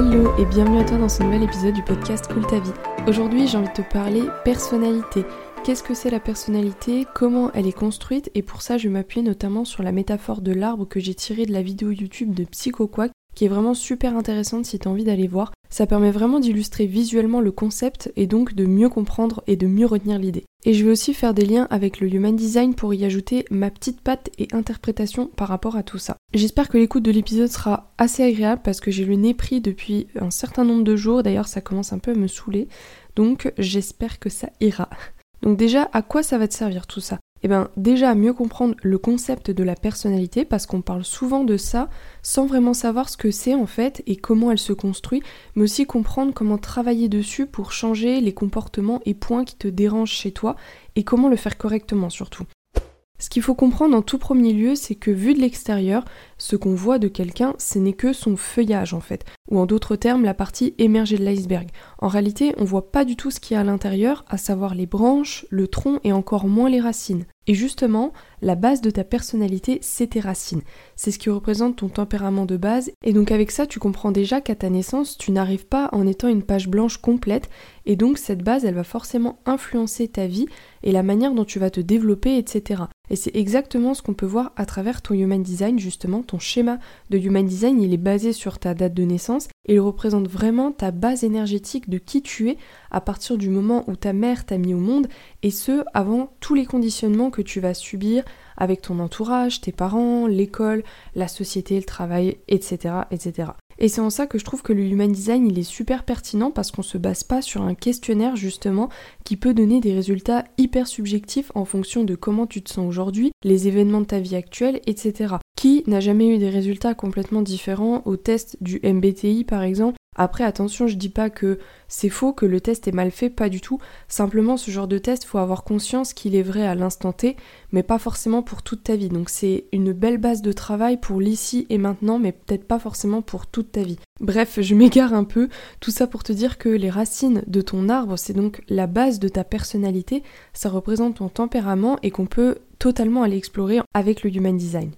Hello et bienvenue à toi dans ce nouvel épisode du podcast Cool ta vie. Aujourd'hui j'ai envie de te parler personnalité. Qu'est-ce que c'est la personnalité? Comment elle est construite? Et pour ça je vais m'appuyer notamment sur la métaphore de l'arbre que j'ai tirée de la vidéo YouTube de PsychoQuack qui est vraiment super intéressante si tu envie d'aller voir. Ça permet vraiment d'illustrer visuellement le concept et donc de mieux comprendre et de mieux retenir l'idée. Et je vais aussi faire des liens avec le Human Design pour y ajouter ma petite patte et interprétation par rapport à tout ça. J'espère que l'écoute de l'épisode sera assez agréable parce que j'ai le nez pris depuis un certain nombre de jours, d'ailleurs ça commence un peu à me saouler, donc j'espère que ça ira. Donc déjà, à quoi ça va te servir tout ça? Eh bien, déjà mieux comprendre le concept de la personnalité parce qu'on parle souvent de ça sans vraiment savoir ce que c'est en fait et comment elle se construit, mais aussi comprendre comment travailler dessus pour changer les comportements et points qui te dérangent chez toi et comment le faire correctement surtout. Ce qu'il faut comprendre en tout premier lieu, c'est que vu de l'extérieur, ce qu'on voit de quelqu'un, ce n'est que son feuillage en fait, ou en d'autres termes la partie émergée de l'iceberg. En réalité, on voit pas du tout ce qu'il y a à l'intérieur, à savoir les branches, le tronc et encore moins les racines. Et justement, la base de ta personnalité, c'est tes racines. C'est ce qui représente ton tempérament de base. Et donc avec ça, tu comprends déjà qu'à ta naissance, tu n'arrives pas en étant une page blanche complète. Et donc cette base, elle va forcément influencer ta vie et la manière dont tu vas te développer, etc. Et c'est exactement ce qu'on peut voir à travers ton Human Design, justement. Ton schéma de Human Design, il est basé sur ta date de naissance et il représente vraiment ta base énergétique de qui tu es à partir du moment où ta mère t'a mis au monde et ce, avant tous les conditionnements que tu vas subir avec ton entourage, tes parents, l'école, la société, le travail, etc. etc. Et c'est en ça que je trouve que le Human Design il est super pertinent parce qu'on se base pas sur un questionnaire justement qui peut donner des résultats hyper subjectifs en fonction de comment tu te sens aujourd'hui, les événements de ta vie actuelle, etc. Qui n'a jamais eu des résultats complètement différents au test du MBTI par exemple? Après, attention, je dis pas que c'est faux, que le test est mal fait, pas du tout. Simplement, ce genre de test, faut avoir conscience qu'il est vrai à l'instant T, mais pas forcément pour toute ta vie. Donc, c'est une belle base de travail pour l'ici et maintenant, mais peut-être pas forcément pour toute ta vie. Bref, je m'égare un peu. Tout ça pour te dire que les racines de ton arbre, c'est donc la base de ta personnalité. Ça représente ton tempérament et qu'on peut totalement aller explorer avec le Human Design.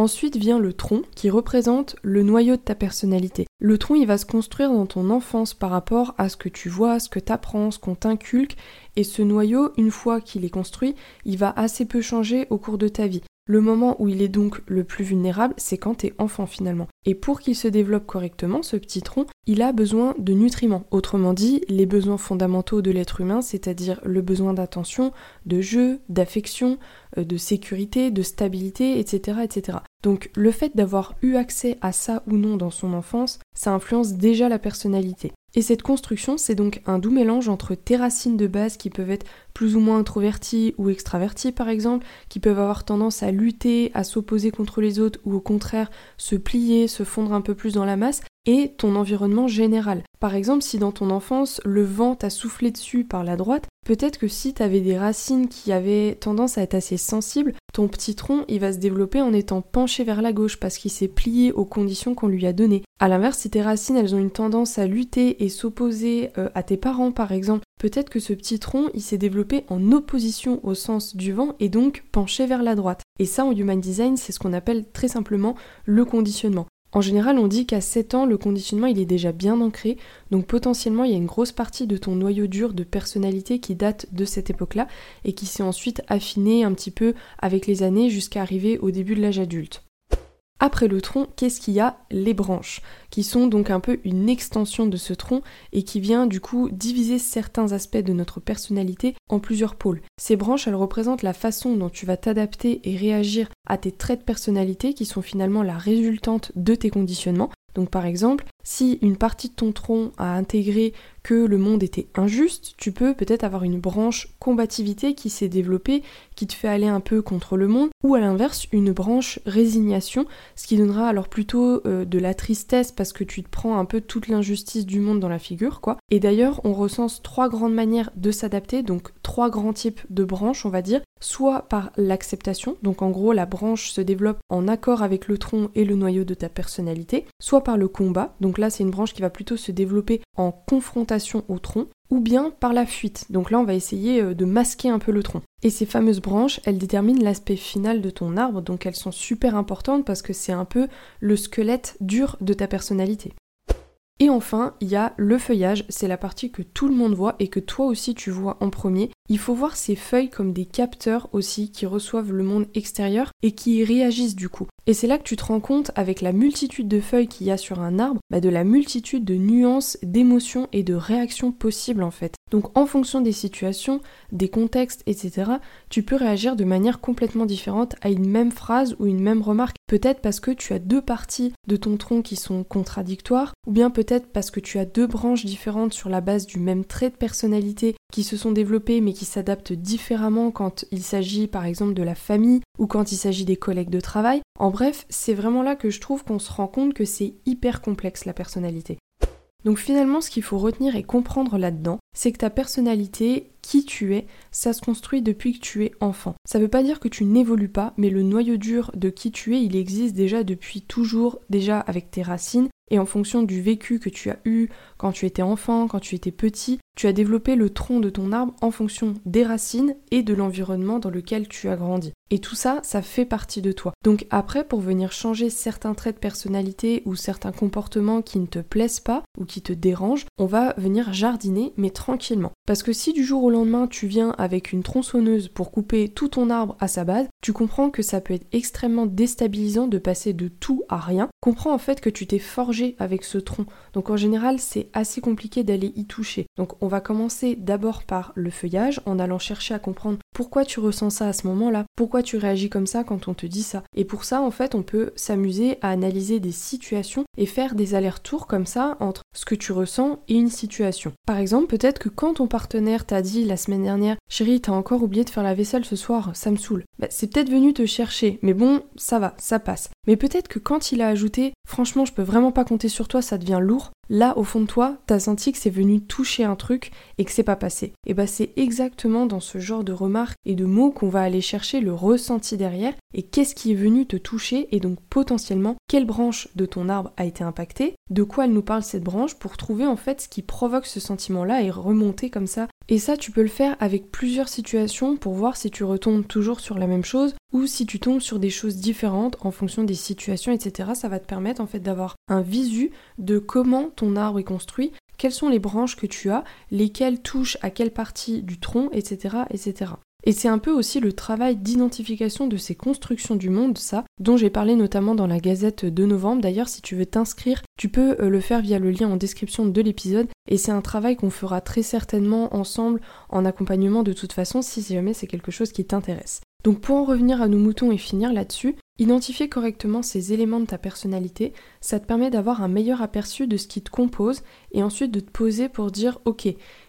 Ensuite vient le tronc qui représente le noyau de ta personnalité. Le tronc il va se construire dans ton enfance par rapport à ce que tu vois, ce que tu apprends, ce qu'on t'inculque et ce noyau une fois qu'il est construit, il va assez peu changer au cours de ta vie. Le moment où il est donc le plus vulnérable, c'est quand t'es enfant finalement. Et pour qu'il se développe correctement, ce petit tronc, il a besoin de nutriments. Autrement dit, les besoins fondamentaux de l'être humain, c'est-à-dire le besoin d'attention, de jeu, d'affection, euh, de sécurité, de stabilité, etc. etc. Donc le fait d'avoir eu accès à ça ou non dans son enfance, ça influence déjà la personnalité. Et cette construction, c'est donc un doux mélange entre tes racines de base qui peuvent être plus ou moins introverties ou extraverties par exemple, qui peuvent avoir tendance à lutter, à s'opposer contre les autres ou au contraire se plier, se fondre un peu plus dans la masse, et ton environnement général. Par exemple, si dans ton enfance le vent t'a soufflé dessus par la droite, peut-être que si tu avais des racines qui avaient tendance à être assez sensibles, ton petit tronc il va se développer en étant penché vers la gauche parce qu'il s'est plié aux conditions qu'on lui a données. A l'inverse, si tes racines elles ont une tendance à lutter et s'opposer euh, à tes parents par exemple, peut-être que ce petit tronc il s'est développé en opposition au sens du vent et donc penché vers la droite. Et ça en Human Design c'est ce qu'on appelle très simplement le conditionnement. En général, on dit qu'à 7 ans, le conditionnement il est déjà bien ancré, donc potentiellement il y a une grosse partie de ton noyau dur de personnalité qui date de cette époque-là et qui s'est ensuite affiné un petit peu avec les années jusqu'à arriver au début de l'âge adulte. Après le tronc, qu'est-ce qu'il y a? Les branches, qui sont donc un peu une extension de ce tronc et qui vient du coup diviser certains aspects de notre personnalité en plusieurs pôles. Ces branches, elles représentent la façon dont tu vas t'adapter et réagir à tes traits de personnalité qui sont finalement la résultante de tes conditionnements. Donc par exemple, si une partie de ton tronc a intégré que le monde était injuste, tu peux peut-être avoir une branche combativité qui s'est développée, qui te fait aller un peu contre le monde, ou à l'inverse une branche résignation, ce qui donnera alors plutôt euh, de la tristesse parce que tu te prends un peu toute l'injustice du monde dans la figure, quoi. Et d'ailleurs, on recense trois grandes manières de s'adapter, donc trois grands types de branches, on va dire, soit par l'acceptation, donc en gros la branche se développe en accord avec le tronc et le noyau de ta personnalité, soit par le combat, donc là c'est une branche qui va plutôt se développer en confrontation au tronc, ou bien par la fuite. Donc là, on va essayer euh, de masquer un peu le tronc. Et ces fameuses branches, elles déterminent l'aspect final de ton arbre, donc elles sont super importantes parce que c'est un peu le squelette dur de ta personnalité. Et enfin, il y a le feuillage, c'est la partie que tout le monde voit et que toi aussi tu vois en premier. Il faut voir ces feuilles comme des capteurs aussi qui reçoivent le monde extérieur et qui y réagissent du coup. Et c'est là que tu te rends compte, avec la multitude de feuilles qu'il y a sur un arbre, bah, de la multitude de nuances, d'émotions et de réactions possibles en fait. Donc en fonction des situations, des contextes, etc., tu peux réagir de manière complètement différente à une même phrase ou une même remarque. Peut-être parce que tu as deux parties de ton tronc qui sont contradictoires, ou bien peut-être parce que tu as deux branches différentes sur la base du même trait de personnalité qui se sont développées mais qui s'adaptent différemment quand il s'agit par exemple de la famille ou quand il s'agit des collègues de travail. En bref, c'est vraiment là que je trouve qu'on se rend compte que c'est hyper complexe la personnalité. Donc finalement, ce qu'il faut retenir et comprendre là-dedans, c'est que ta personnalité, qui tu es, ça se construit depuis que tu es enfant. Ça veut pas dire que tu n'évolues pas, mais le noyau dur de qui tu es, il existe déjà depuis toujours, déjà avec tes racines, et en fonction du vécu que tu as eu quand tu étais enfant, quand tu étais petit, tu as développé le tronc de ton arbre en fonction des racines et de l'environnement dans lequel tu as grandi. Et tout ça, ça fait partie de toi. Donc après, pour venir changer certains traits de personnalité ou certains comportements qui ne te plaisent pas ou qui te dérangent, on va venir jardiner, mais tranquillement. Parce que si du jour au lendemain, tu viens avec une tronçonneuse pour couper tout ton arbre à sa base, tu comprends que ça peut être extrêmement déstabilisant de passer de tout à rien. Comprends en fait que tu t'es forgé avec ce tronc. Donc en général, c'est assez compliqué d'aller y toucher. Donc on va commencer d'abord par le feuillage en allant chercher à comprendre pourquoi tu ressens ça à ce moment-là, pourquoi tu réagis comme ça quand on te dit ça. Et pour ça, en fait, on peut s'amuser à analyser des situations et faire des allers-retours comme ça entre ce que tu ressens et une situation. Par exemple, peut-être que quand ton partenaire t'a dit la semaine dernière Chérie, t'as encore oublié de faire la vaisselle ce soir, ça me saoule. Bah, c'est peut-être venu te chercher, mais bon, ça va, ça passe. Mais peut-être que quand il a ajouté Franchement, je peux vraiment pas compter sur toi, ça devient lourd, là au fond de toi, t'as senti que c'est venu toucher un truc et que c'est pas passé. Et bah c'est exactement dans ce genre de remarques et de mots qu'on va aller chercher le ressenti derrière et qu'est-ce qui est venu te toucher et donc potentiellement quelle branche de ton arbre a été impactée, de quoi elle nous parle cette branche pour trouver en fait ce qui provoque ce sentiment-là et remonter comme ça. Et ça tu peux le faire avec plusieurs situations pour voir si tu retombes toujours sur la même chose ou si tu tombes sur des choses différentes en fonction des situations, etc. Ça va te permettre en fait d'avoir un visu de comment arbre est construit, quelles sont les branches que tu as, lesquelles touchent à quelle partie du tronc, etc. etc. Et c'est un peu aussi le travail d'identification de ces constructions du monde, ça, dont j'ai parlé notamment dans la Gazette de novembre. D'ailleurs, si tu veux t'inscrire, tu peux euh, le faire via le lien en description de l'épisode. Et c'est un travail qu'on fera très certainement ensemble en accompagnement de toute façon, si jamais c'est quelque chose qui t'intéresse. Donc pour en revenir à nos moutons et finir là-dessus, identifier correctement ces éléments de ta personnalité, ça te permet d'avoir un meilleur aperçu de ce qui te compose et ensuite de te poser pour dire ok,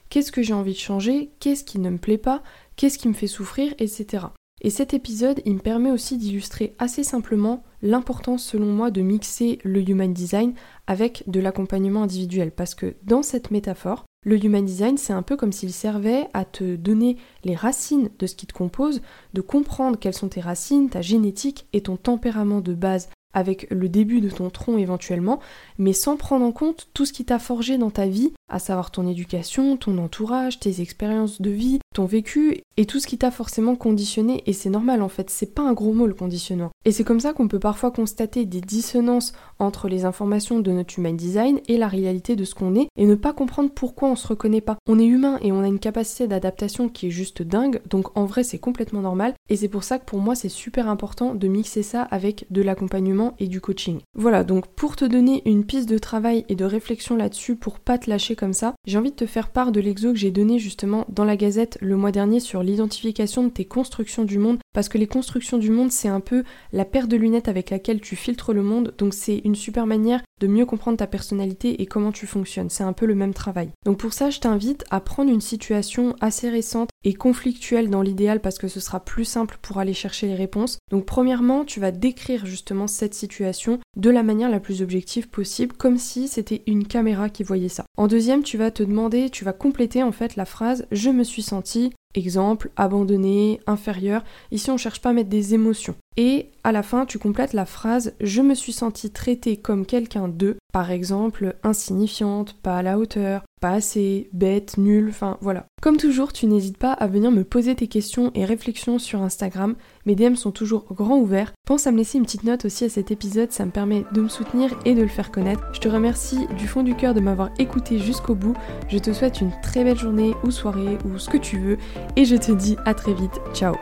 qu'est-ce que j'ai envie de changer, qu'est-ce qui ne me plaît pas, qu'est-ce qui me fait souffrir, etc. Et cet épisode, il me permet aussi d'illustrer assez simplement l'importance selon moi de mixer le human design avec de l'accompagnement individuel. Parce que dans cette métaphore, le Human Design, c'est un peu comme s'il servait à te donner les racines de ce qui te compose, de comprendre quelles sont tes racines, ta génétique et ton tempérament de base avec le début de ton tronc éventuellement, mais sans prendre en compte tout ce qui t'a forgé dans ta vie, à savoir ton éducation, ton entourage, tes expériences de vie, ton vécu et tout ce qui t'a forcément conditionné. Et c'est normal en fait, c'est pas un gros mot le conditionnement. Et c'est comme ça qu'on peut parfois constater des dissonances entre les informations de notre human design et la réalité de ce qu'on est et ne pas comprendre pourquoi on se reconnaît pas. On est humain et on a une capacité d'adaptation qui est juste dingue, donc en vrai c'est complètement normal. Et c'est pour ça que pour moi c'est super important de mixer ça avec de l'accompagnement et du coaching. Voilà, donc pour te donner une piste de travail et de réflexion là-dessus pour pas te lâcher comme ça, j'ai envie de te faire part de l'exo que j'ai donné justement dans la Gazette le mois dernier sur l'identification de tes constructions du monde parce que les constructions du monde c'est un peu la paire de lunettes avec laquelle tu filtres le monde donc c'est une super manière de mieux comprendre ta personnalité et comment tu fonctionnes. C'est un peu le même travail. Donc pour ça, je t'invite à prendre une situation assez récente et conflictuelle dans l'idéal parce que ce sera plus simple pour aller chercher les réponses. Donc premièrement, tu vas décrire justement cette situation de la manière la plus objective possible, comme si c'était une caméra qui voyait ça. En deuxième, tu vas te demander, tu vas compléter en fait la phrase je me suis senti Exemple, abandonné, inférieur. Ici, on cherche pas à mettre des émotions. Et à la fin, tu complètes la phrase Je me suis sentie traitée comme quelqu'un de, par exemple, insignifiante, pas à la hauteur, pas assez, bête, nulle, enfin voilà. Comme toujours, tu n'hésites pas à venir me poser tes questions et réflexions sur Instagram. Mes DM sont toujours grands ouverts. Pense à me laisser une petite note aussi à cet épisode, ça me permet de me soutenir et de le faire connaître. Je te remercie du fond du cœur de m'avoir écouté jusqu'au bout. Je te souhaite une très belle journée ou soirée ou ce que tu veux et je te dis à très vite. Ciao